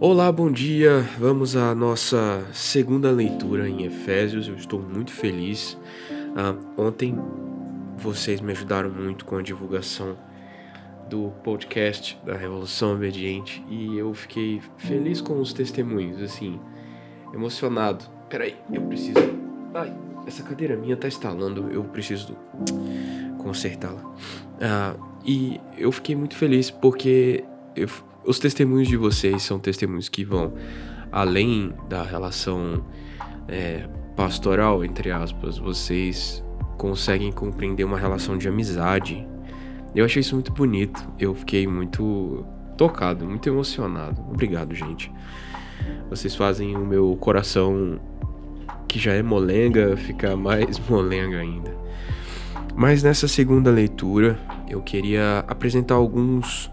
Olá, bom dia. Vamos à nossa segunda leitura em Efésios. Eu estou muito feliz. Uh, ontem vocês me ajudaram muito com a divulgação do podcast da Revolução Obediente e eu fiquei feliz com os testemunhos, assim, emocionado. Peraí, eu preciso. Ai, essa cadeira minha tá instalando, eu preciso consertá-la. Uh, e eu fiquei muito feliz porque eu, os testemunhos de vocês são testemunhos que vão além da relação é, pastoral, entre aspas. Vocês conseguem compreender uma relação de amizade. Eu achei isso muito bonito. Eu fiquei muito tocado, muito emocionado. Obrigado, gente. Vocês fazem o meu coração, que já é molenga, ficar mais molenga ainda. Mas nessa segunda leitura, eu queria apresentar alguns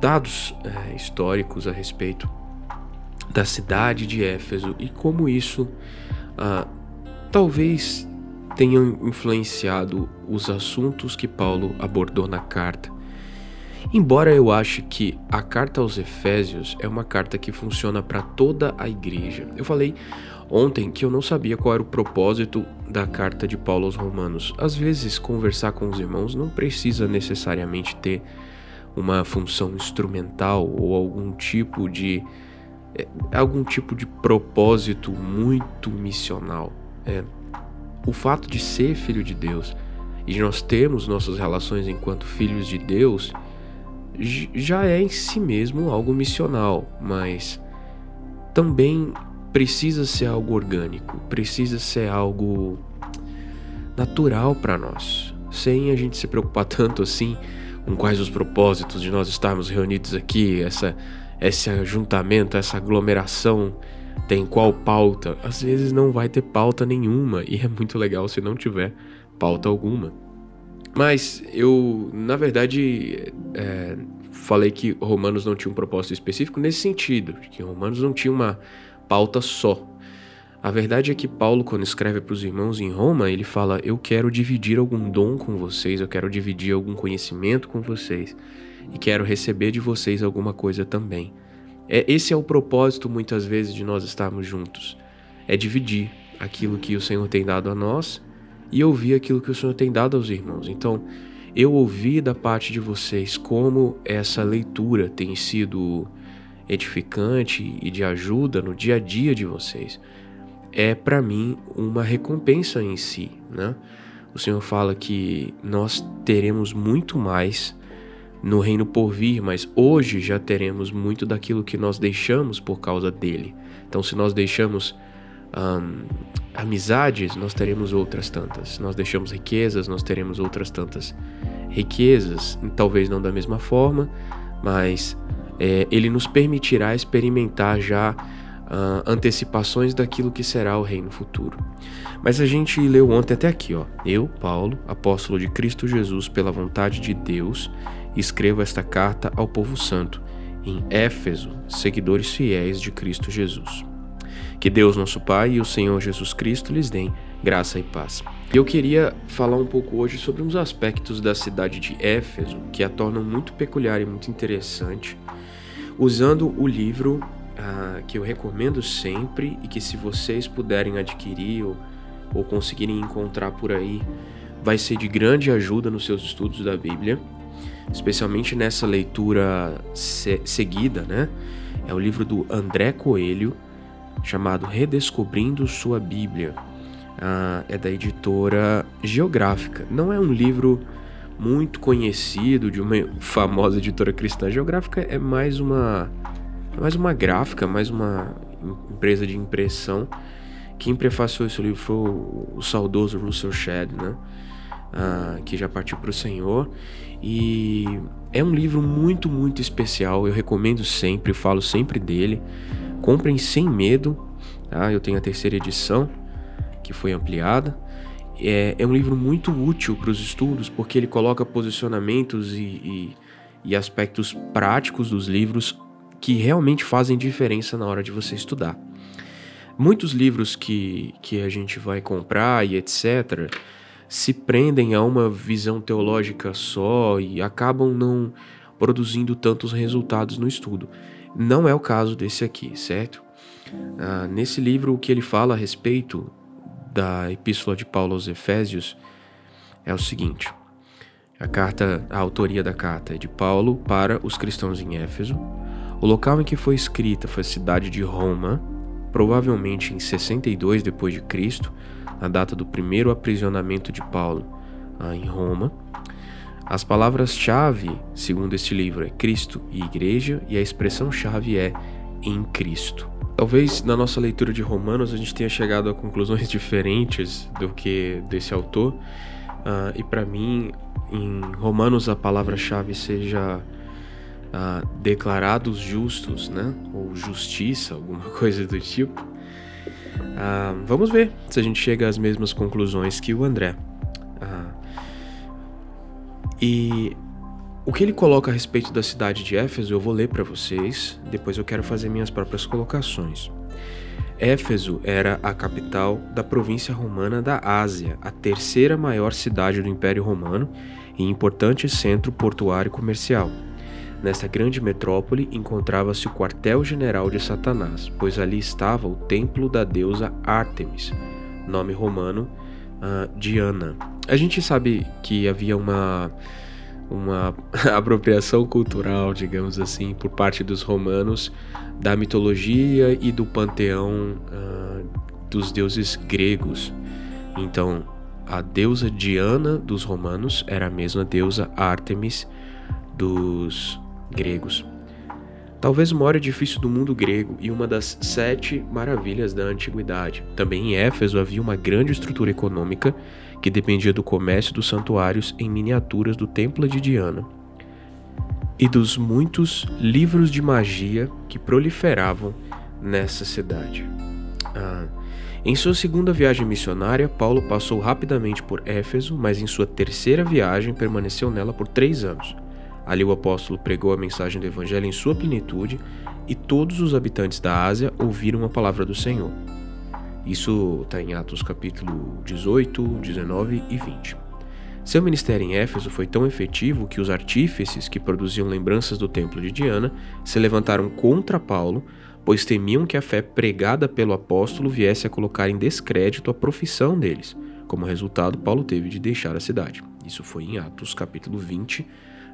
dados é, históricos a respeito da cidade de Éfeso e como isso ah, talvez tenha influenciado os assuntos que Paulo abordou na carta. Embora eu ache que a carta aos Efésios é uma carta que funciona para toda a igreja. Eu falei ontem que eu não sabia qual era o propósito da carta de Paulo aos Romanos. Às vezes, conversar com os irmãos não precisa necessariamente ter uma função instrumental ou algum tipo de é, algum tipo de propósito muito missional. É, o fato de ser filho de Deus e de nós termos nossas relações enquanto filhos de Deus já é em si mesmo algo missional, mas também precisa ser algo orgânico, precisa ser algo natural para nós, sem a gente se preocupar tanto assim com quais os propósitos de nós estarmos reunidos aqui, essa, esse ajuntamento, essa aglomeração tem qual pauta. Às vezes não vai ter pauta nenhuma e é muito legal se não tiver pauta alguma. Mas eu, na verdade, é, falei que Romanos não tinha um propósito específico nesse sentido, que Romanos não tinha uma pauta só. A verdade é que Paulo, quando escreve para os irmãos em Roma, ele fala: Eu quero dividir algum dom com vocês, eu quero dividir algum conhecimento com vocês e quero receber de vocês alguma coisa também. É, esse é o propósito, muitas vezes, de nós estarmos juntos: é dividir aquilo que o Senhor tem dado a nós e ouvir aquilo que o Senhor tem dado aos irmãos. Então, eu ouvi da parte de vocês como essa leitura tem sido edificante e de ajuda no dia a dia de vocês é para mim uma recompensa em si, né? O Senhor fala que nós teremos muito mais no reino por vir, mas hoje já teremos muito daquilo que nós deixamos por causa dele. Então, se nós deixamos amizades, nós teremos outras tantas. Se nós deixamos riquezas, nós teremos outras tantas riquezas. Talvez não da mesma forma, mas é, ele nos permitirá experimentar já uh, antecipações daquilo que será o reino futuro. Mas a gente leu ontem até aqui, ó. Eu, Paulo, apóstolo de Cristo Jesus, pela vontade de Deus, escrevo esta carta ao povo santo, em Éfeso, seguidores fiéis de Cristo Jesus. Que Deus, nosso Pai, e o Senhor Jesus Cristo lhes deem graça e paz. Eu queria falar um pouco hoje sobre uns aspectos da cidade de Éfeso que a tornam muito peculiar e muito interessante, usando o livro uh, que eu recomendo sempre e que se vocês puderem adquirir ou, ou conseguirem encontrar por aí, vai ser de grande ajuda nos seus estudos da Bíblia, especialmente nessa leitura se seguida, né? É o livro do André Coelho, chamado Redescobrindo Sua Bíblia. Uh, é da editora Geográfica. Não é um livro muito conhecido de uma famosa editora cristã. Geográfica é mais uma é mais uma gráfica, mais uma empresa de impressão. Quem prefaciou esse livro foi o, saudoso Russell Shedd, né? Ah, que já partiu para o Senhor. E é um livro muito, muito especial. Eu recomendo sempre, falo sempre dele. Comprem sem medo. Tá? Eu tenho a terceira edição, que foi ampliada. É, é um livro muito útil para os estudos, porque ele coloca posicionamentos e, e, e aspectos práticos dos livros que realmente fazem diferença na hora de você estudar. Muitos livros que, que a gente vai comprar e etc. se prendem a uma visão teológica só e acabam não produzindo tantos resultados no estudo. Não é o caso desse aqui, certo? Ah, nesse livro, o que ele fala a respeito da Epístola de Paulo aos Efésios é o seguinte: a carta, a autoria da carta é de Paulo para os cristãos em Éfeso. O local em que foi escrita foi a cidade de Roma, provavelmente em 62 depois de Cristo, a data do primeiro aprisionamento de Paulo ah, em Roma. As palavras-chave, segundo este livro, é Cristo e Igreja, e a expressão-chave é em Cristo. Talvez na nossa leitura de Romanos a gente tenha chegado a conclusões diferentes do que desse autor, uh, e para mim, em Romanos, a palavra-chave seja uh, declarados justos, né? Ou justiça, alguma coisa do tipo. Uh, vamos ver se a gente chega às mesmas conclusões que o André. e o que ele coloca a respeito da cidade de Éfeso eu vou ler para vocês, depois eu quero fazer minhas próprias colocações. Éfeso era a capital da província romana da Ásia, a terceira maior cidade do Império Romano e importante centro portuário comercial. Nesta grande metrópole encontrava-se o quartel-general de Satanás, pois ali estava o templo da deusa Ártemis, nome romano uh, Diana. A gente sabe que havia uma uma apropriação cultural, digamos assim, por parte dos romanos da mitologia e do panteão uh, dos deuses gregos. Então, a deusa Diana dos romanos era a mesma deusa Ártemis dos gregos. Talvez o maior edifício do mundo grego e uma das sete maravilhas da antiguidade. Também em Éfeso havia uma grande estrutura econômica que dependia do comércio dos santuários em miniaturas do templo de Diana e dos muitos livros de magia que proliferavam nessa cidade. Ah, em sua segunda viagem missionária, Paulo passou rapidamente por Éfeso, mas em sua terceira viagem permaneceu nela por três anos. Ali o apóstolo pregou a mensagem do Evangelho em sua plenitude e todos os habitantes da Ásia ouviram a palavra do Senhor. Isso está em Atos capítulo 18, 19 e 20. Seu ministério em Éfeso foi tão efetivo que os artífices que produziam lembranças do templo de Diana se levantaram contra Paulo, pois temiam que a fé pregada pelo apóstolo viesse a colocar em descrédito a profissão deles. Como resultado, Paulo teve de deixar a cidade. Isso foi em Atos capítulo 20,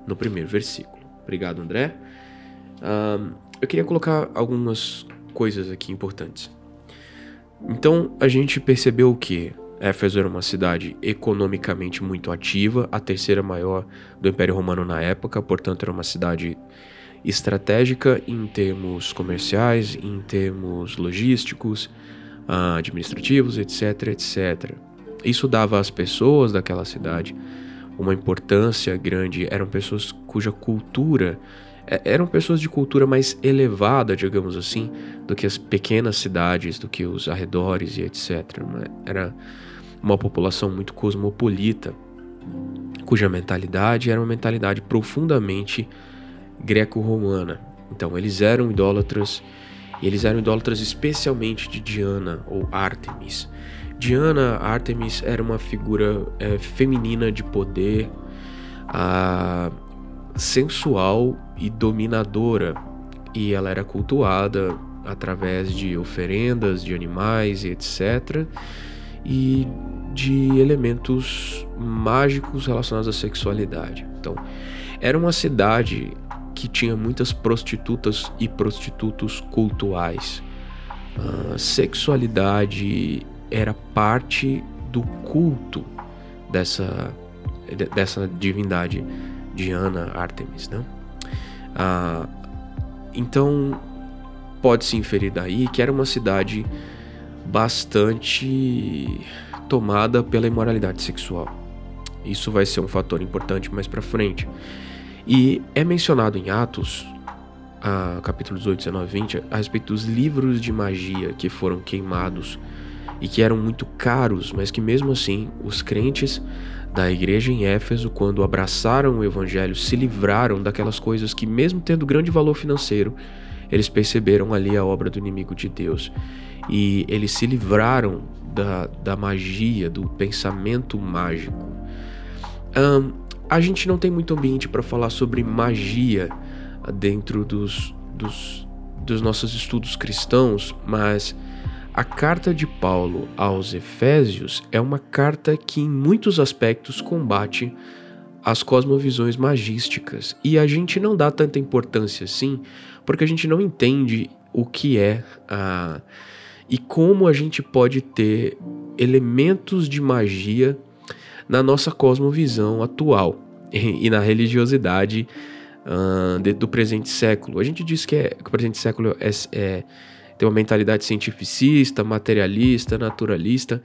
no primeiro versículo. Obrigado, André. Eu queria colocar algumas coisas aqui importantes. Então a gente percebeu que Éfeso era uma cidade economicamente muito ativa, a terceira maior do Império Romano na época, portanto era uma cidade estratégica em termos comerciais, em termos logísticos, ah, administrativos, etc, etc. Isso dava às pessoas daquela cidade uma importância grande, eram pessoas cuja cultura é, eram pessoas de cultura mais elevada, digamos assim, do que as pequenas cidades, do que os arredores e etc. Né? Era uma população muito cosmopolita, cuja mentalidade era uma mentalidade profundamente greco-romana. Então, eles eram idólatras, e eles eram idólatras especialmente de Diana ou Artemis. Diana, Artemis, era uma figura é, feminina de poder, a, sensual e dominadora, e ela era cultuada através de oferendas de animais e etc. e de elementos mágicos relacionados à sexualidade. Então, era uma cidade que tinha muitas prostitutas e prostitutos cultuais. A sexualidade era parte do culto dessa, dessa divindade Diana Artemis, né? Ah, então pode-se inferir daí que era uma cidade bastante tomada pela imoralidade sexual. Isso vai ser um fator importante mais para frente. E é mencionado em Atos, a, capítulo 18, 19 20, a respeito dos livros de magia que foram queimados e que eram muito caros, mas que mesmo assim os crentes da igreja em Éfeso, quando abraçaram o evangelho, se livraram daquelas coisas que, mesmo tendo grande valor financeiro, eles perceberam ali a obra do inimigo de Deus. E eles se livraram da, da magia, do pensamento mágico. Um, a gente não tem muito ambiente para falar sobre magia dentro dos, dos dos nossos estudos cristãos, mas a carta de Paulo aos Efésios é uma carta que, em muitos aspectos, combate as cosmovisões magísticas. E a gente não dá tanta importância assim, porque a gente não entende o que é a. e como a gente pode ter elementos de magia na nossa cosmovisão atual e, na religiosidade uh, do presente século. A gente diz que, é, que o presente século é, é tem uma mentalidade cientificista, materialista, naturalista.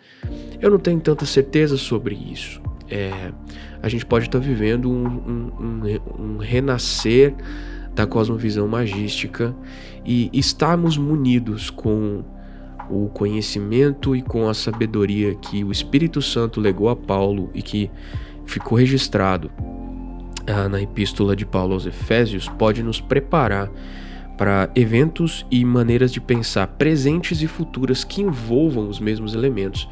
Eu não tenho tanta certeza sobre isso. É, a gente pode estar vivendo um, um, um, um renascer da cosmovisão magística e estarmos munidos com o conhecimento e com a sabedoria que o Espírito Santo legou a Paulo e que ficou registrado ah, na epístola de Paulo aos Efésios pode nos preparar para eventos e maneiras de pensar presentes e futuras que envolvam os mesmos elementos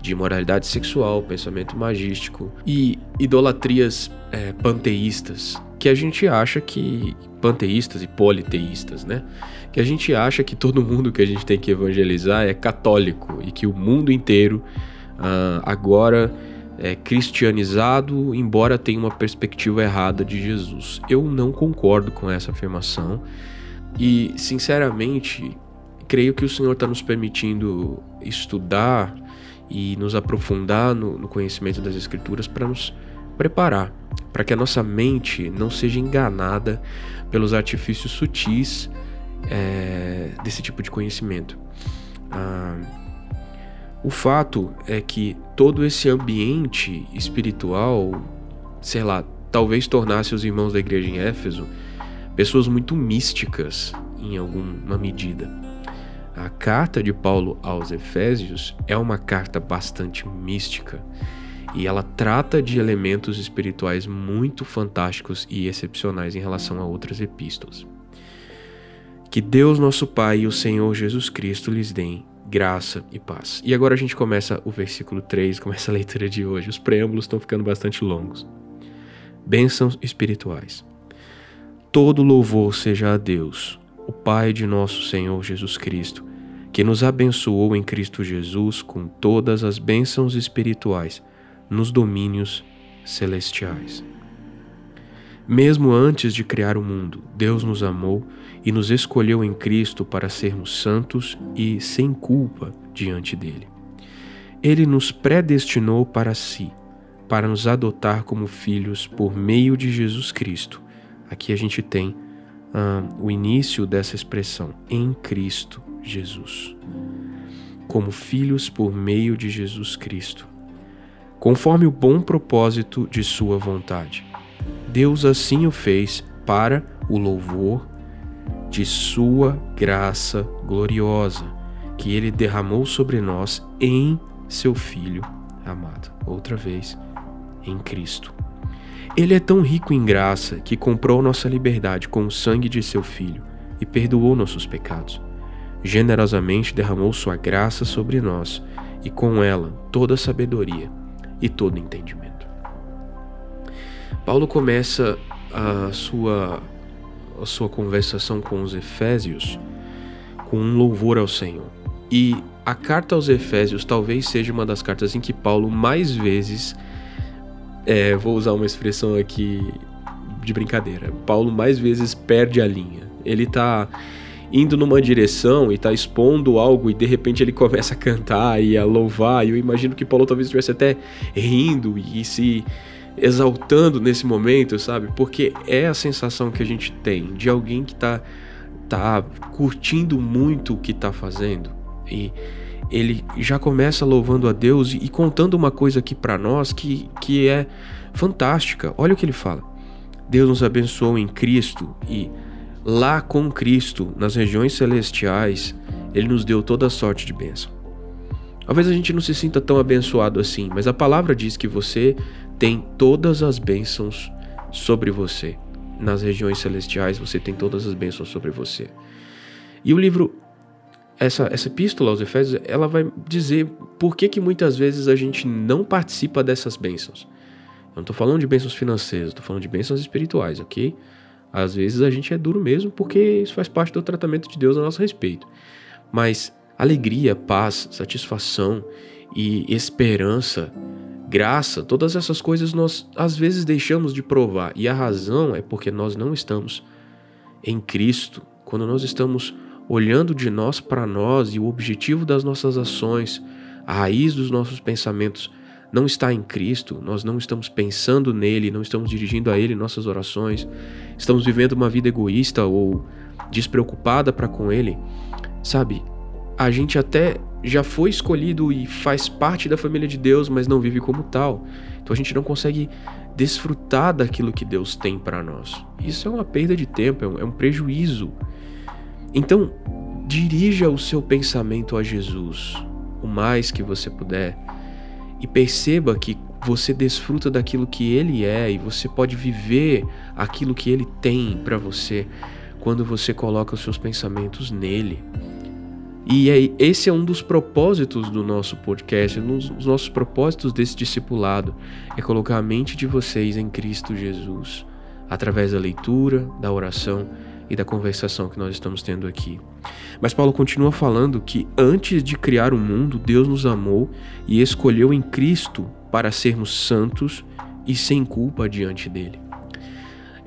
de moralidade sexual, pensamento magístico e idolatrias é, panteístas, que a gente acha que panteístas e politeístas, né? Que a gente acha que todo mundo que a gente tem que evangelizar é católico e que o mundo inteiro uh, agora é cristianizado, embora tenha uma perspectiva errada de Jesus. Eu não concordo com essa afirmação. E, sinceramente, creio que o Senhor está nos permitindo estudar e nos aprofundar no, no conhecimento das Escrituras para nos preparar, para que a nossa mente não seja enganada pelos artifícios sutis é, desse tipo de conhecimento. Ah, o fato é que todo esse ambiente espiritual, sei lá, talvez tornasse os irmãos da igreja em Éfeso pessoas muito místicas em alguma medida. A carta de Paulo aos Efésios é uma carta bastante mística e ela trata de elementos espirituais muito fantásticos e excepcionais em relação a outras epístolas. Que Deus, nosso Pai e o Senhor Jesus Cristo lhes deem graça e paz. E agora a gente começa o versículo 3, começa a leitura de hoje. Os preâmbulos estão ficando bastante longos. Bênçãos espirituais. Todo louvor seja a Deus, o Pai de nosso Senhor Jesus Cristo, que nos abençoou em Cristo Jesus com todas as bênçãos espirituais nos domínios celestiais. Mesmo antes de criar o mundo, Deus nos amou e nos escolheu em Cristo para sermos santos e sem culpa diante dele. Ele nos predestinou para si, para nos adotar como filhos por meio de Jesus Cristo Aqui a gente tem uh, o início dessa expressão, em Cristo Jesus. Como filhos por meio de Jesus Cristo, conforme o bom propósito de Sua vontade. Deus assim o fez para o louvor de Sua graça gloriosa, que Ele derramou sobre nós em Seu Filho amado. Outra vez, em Cristo. Ele é tão rico em graça que comprou nossa liberdade com o sangue de seu Filho e perdoou nossos pecados. Generosamente derramou sua graça sobre nós e com ela toda sabedoria e todo entendimento. Paulo começa a sua, a sua conversação com os Efésios com um louvor ao Senhor. E a carta aos Efésios talvez seja uma das cartas em que Paulo mais vezes é, vou usar uma expressão aqui de brincadeira. Paulo mais vezes perde a linha. Ele tá indo numa direção e tá expondo algo e de repente ele começa a cantar e a louvar. E eu imagino que Paulo talvez estivesse até rindo e se exaltando nesse momento, sabe? Porque é a sensação que a gente tem de alguém que tá, tá curtindo muito o que tá fazendo. E ele já começa louvando a Deus e, contando uma coisa aqui para nós que, que é fantástica. Olha o que ele fala. Deus nos abençoou em Cristo e lá com Cristo, nas regiões celestiais, ele nos deu toda sorte de bênção. Talvez a gente não se sinta tão abençoado assim, mas a palavra diz que você tem todas as bênçãos sobre você. Nas regiões celestiais você tem todas as bênçãos sobre você. E o livro essa, essa epístola aos Efésios, ela vai dizer por que, que muitas vezes a gente não participa dessas bênçãos. Eu não estou falando de bênçãos financeiras, estou falando de bênçãos espirituais, ok? Às vezes a gente é duro mesmo porque isso faz parte do tratamento de Deus a nosso respeito. Mas alegria, paz, satisfação e esperança, graça, todas essas coisas nós às vezes deixamos de provar. E a razão é porque nós não estamos em Cristo. Quando nós estamos olhando de nós para nós e o objetivo das nossas ações, a raiz dos nossos pensamentos não está em Cristo, nós não estamos pensando nele, não estamos dirigindo a ele nossas orações, estamos vivendo uma vida egoísta ou despreocupada para com ele, sabe? A gente até já foi escolhido e faz parte da família de Deus, mas não vive como tal. Então a gente não consegue desfrutar daquilo que Deus tem para nós. Isso é uma perda de tempo, é um, é prejuízo. Então, dirija o seu pensamento a Jesus o mais que você puder e perceba que você desfruta daquilo que ele é e você pode viver aquilo que ele tem para você quando você coloca os seus pensamentos nele. E aí, esse é um dos propósitos do nosso podcast, um dos nossos propósitos desse discipulado, é colocar a mente de vocês em Cristo Jesus, através da leitura, da oração e da conversação que nós estamos tendo aqui. Mas Paulo continua falando que antes de criar o mundo, Deus nos amou e escolheu em Cristo para sermos santos e sem culpa diante dele.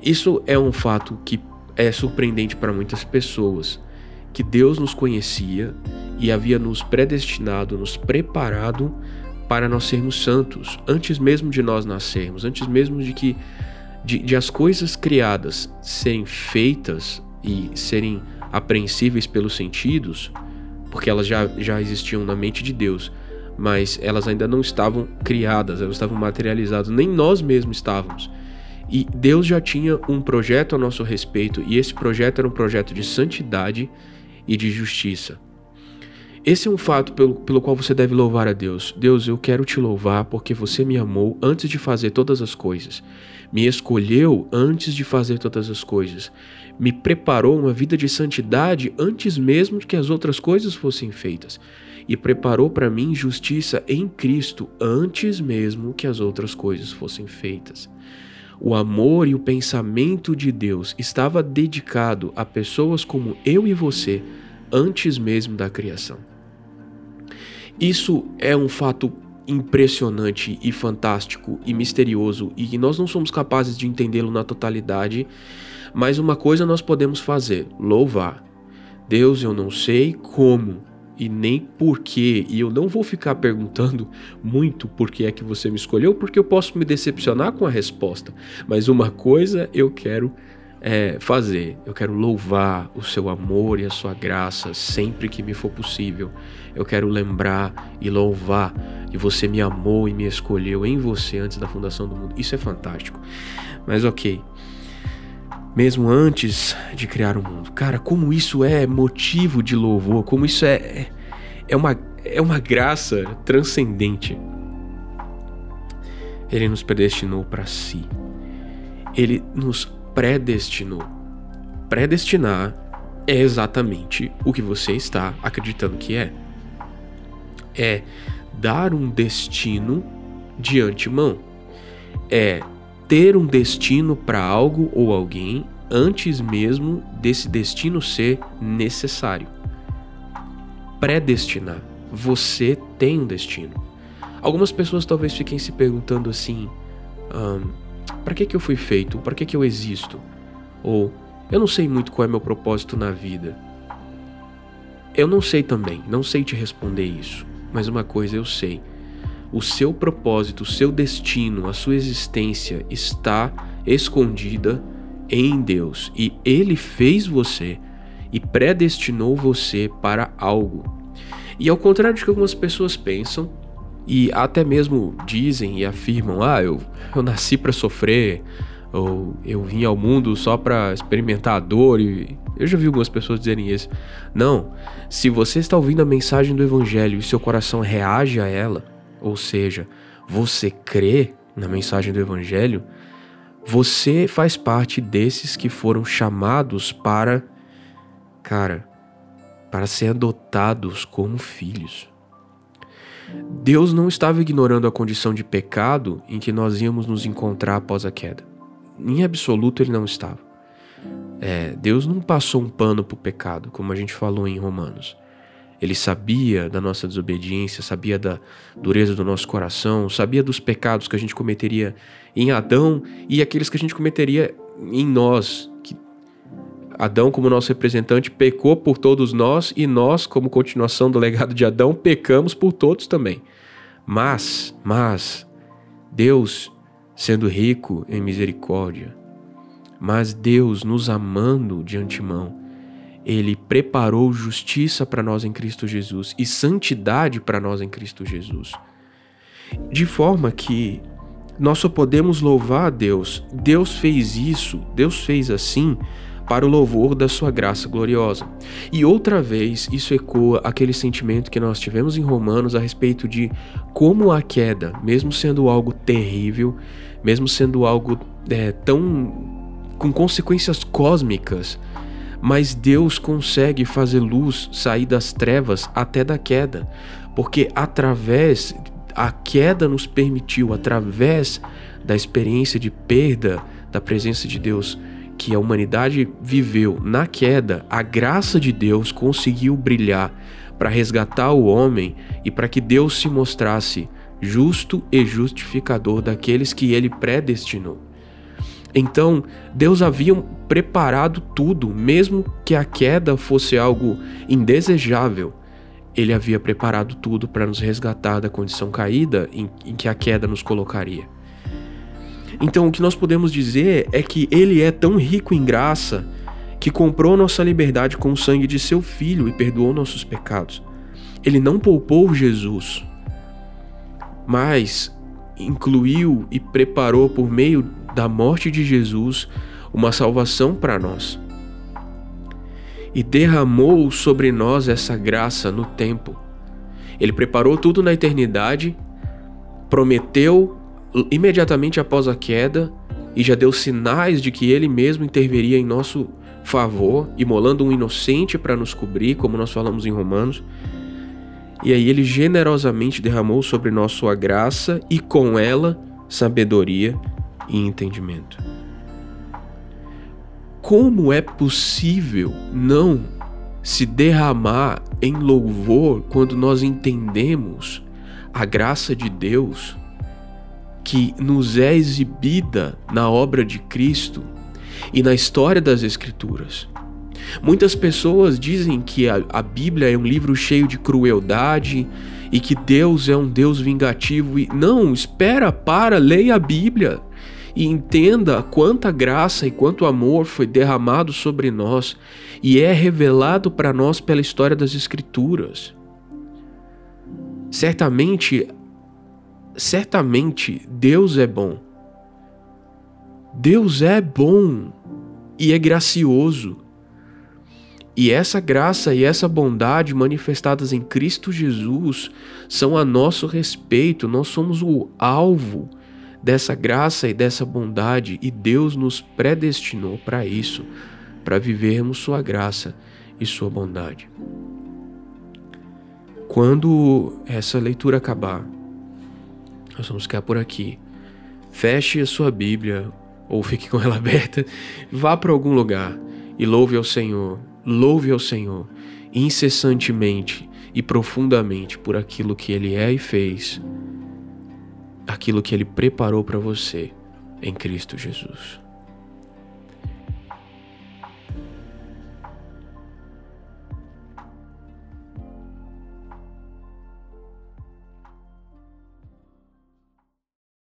Isso é um fato que é surpreendente para muitas pessoas, que Deus nos conhecia e havia nos predestinado, nos preparado para nós sermos santos, antes mesmo de nós nascermos, antes mesmo de que de, de as coisas criadas serem feitas e serem apreensíveis pelos sentidos, porque elas já, já existiam na mente de Deus, mas elas ainda não estavam criadas, elas estavam materializadas, nem nós mesmos estávamos. E Deus já tinha um projeto a nosso respeito, e esse projeto era um projeto de santidade e de justiça. Esse é um fato pelo, pelo qual você deve louvar a Deus. Deus, eu quero te louvar porque você me amou antes de fazer todas as coisas me escolheu antes de fazer todas as coisas, me preparou uma vida de santidade antes mesmo que as outras coisas fossem feitas, e preparou para mim justiça em Cristo antes mesmo que as outras coisas fossem feitas. O amor e o pensamento de Deus estava dedicado a pessoas como eu e você antes mesmo da criação. Isso é um fato impressionante e fantástico e misterioso e que nós não somos capazes de entendê-lo na totalidade, mas uma coisa nós podemos fazer: louvar. Deus, eu não sei como e nem porquê, e eu não vou ficar perguntando muito por que é que você me escolheu, porque eu posso me decepcionar com a resposta, mas uma coisa eu quero é, fazer. Eu quero louvar o seu amor e a sua graça sempre que me for possível. Eu quero lembrar e louvar que você me amou e me escolheu em você antes da fundação do mundo. Isso é fantástico. Mas ok. Mesmo antes de criar o mundo. Cara, como isso é motivo de louvor, como isso é, é, uma, é uma graça transcendente. Ele nos predestinou para si. Ele nos predestinou. Predestinar é exatamente o que você está acreditando que é. É dar um destino de antemão. É ter um destino para algo ou alguém antes mesmo desse destino ser necessário. Predestinar. Você tem um destino. Algumas pessoas talvez fiquem se perguntando assim: um, para que, que eu fui feito? Para que, que eu existo? Ou eu não sei muito qual é meu propósito na vida. Eu não sei também, não sei te responder isso, mas uma coisa eu sei. O seu propósito, o seu destino, a sua existência está escondida em Deus e Ele fez você e predestinou você para algo. E ao contrário de que algumas pessoas pensam, e até mesmo dizem e afirmam: ah, eu, eu nasci para sofrer, ou eu vim ao mundo só para experimentar a dor. E eu já vi algumas pessoas dizerem isso. Não, se você está ouvindo a mensagem do Evangelho e seu coração reage a ela, ou seja, você crê na mensagem do Evangelho, você faz parte desses que foram chamados para, cara, para ser adotados como filhos. Deus não estava ignorando a condição de pecado em que nós íamos nos encontrar após a queda. Em absoluto, ele não estava. É, Deus não passou um pano para o pecado, como a gente falou em Romanos. Ele sabia da nossa desobediência, sabia da dureza do nosso coração, sabia dos pecados que a gente cometeria em Adão e aqueles que a gente cometeria em nós. Que Adão, como nosso representante, pecou por todos nós e nós, como continuação do legado de Adão, pecamos por todos também. Mas, mas, Deus, sendo rico em misericórdia, mas Deus nos amando de antemão, ele preparou justiça para nós em Cristo Jesus e santidade para nós em Cristo Jesus. De forma que nós só podemos louvar a Deus. Deus fez isso, Deus fez assim para o louvor da sua graça gloriosa. E outra vez, isso ecoa aquele sentimento que nós tivemos em Romanos a respeito de como a queda, mesmo sendo algo terrível, mesmo sendo algo é, tão com consequências cósmicas, mas Deus consegue fazer luz sair das trevas até da queda, porque através a queda nos permitiu, através da experiência de perda da presença de Deus que a humanidade viveu na queda, a graça de Deus conseguiu brilhar para resgatar o homem e para que Deus se mostrasse justo e justificador daqueles que ele predestinou. Então, Deus havia preparado tudo, mesmo que a queda fosse algo indesejável. Ele havia preparado tudo para nos resgatar da condição caída em, em que a queda nos colocaria. Então, o que nós podemos dizer é que Ele é tão rico em graça que comprou nossa liberdade com o sangue de seu Filho e perdoou nossos pecados. Ele não poupou Jesus, mas incluiu e preparou por meio da morte de Jesus uma salvação para nós. E derramou sobre nós essa graça no tempo. Ele preparou tudo na eternidade, prometeu imediatamente após a queda e já deu sinais de que ele mesmo interveria em nosso favor, imolando um inocente para nos cobrir, como nós falamos em Romanos. E aí ele generosamente derramou sobre nós sua graça e com ela sabedoria e entendimento. Como é possível não se derramar em louvor quando nós entendemos a graça de Deus que nos é exibida na obra de Cristo e na história das Escrituras? Muitas pessoas dizem que a, a Bíblia é um livro cheio de crueldade e que Deus é um Deus vingativo. E não, espera, para, leia a Bíblia e entenda quanta graça e quanto amor foi derramado sobre nós e é revelado para nós pela história das Escrituras. Certamente, certamente Deus é bom. Deus é bom e é gracioso. E essa graça e essa bondade manifestadas em Cristo Jesus são a nosso respeito, nós somos o alvo dessa graça e dessa bondade e Deus nos predestinou para isso, para vivermos Sua graça e Sua bondade. Quando essa leitura acabar, nós vamos ficar por aqui. Feche a sua Bíblia ou fique com ela aberta, vá para algum lugar e louve ao Senhor, louve ao Senhor incessantemente e profundamente por aquilo que Ele é e fez aquilo que Ele preparou para você em Cristo Jesus.